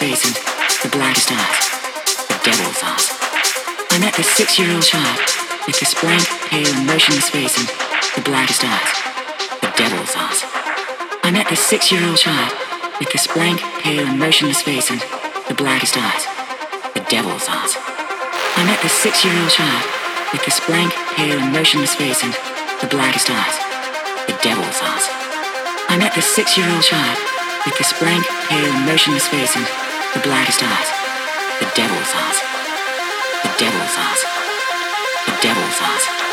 and the blackest eyes, the devil's eyes. I met this six-year-old child with this blank, pale, motionless face and the blackest eyes, the devil's eyes. I met this six-year-old child with this blank, pale, motionless face and the blackest eyes, the devil's eyes. I met this six-year-old child with this blank, pale, motionless face and the blackest eyes, the devil's eyes. I met this six-year-old child with this blank, pale, motionless face and the blackest eyes, the devil's eyes, the devil's eyes, the devil's eyes,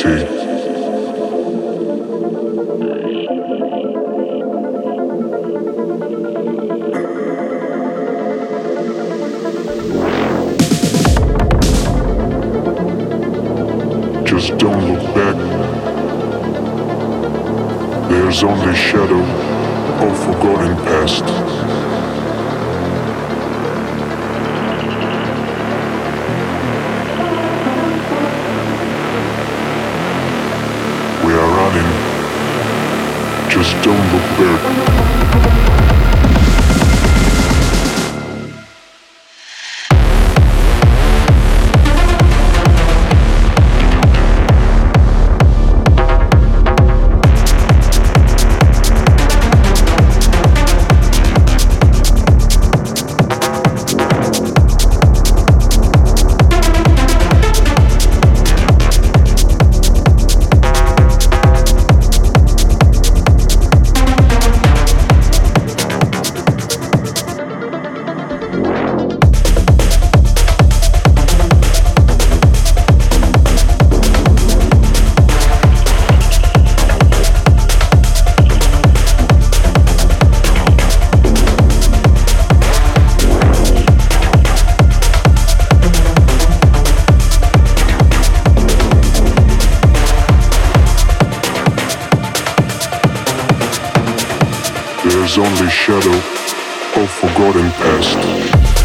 infinity. Only shadow of forgotten past.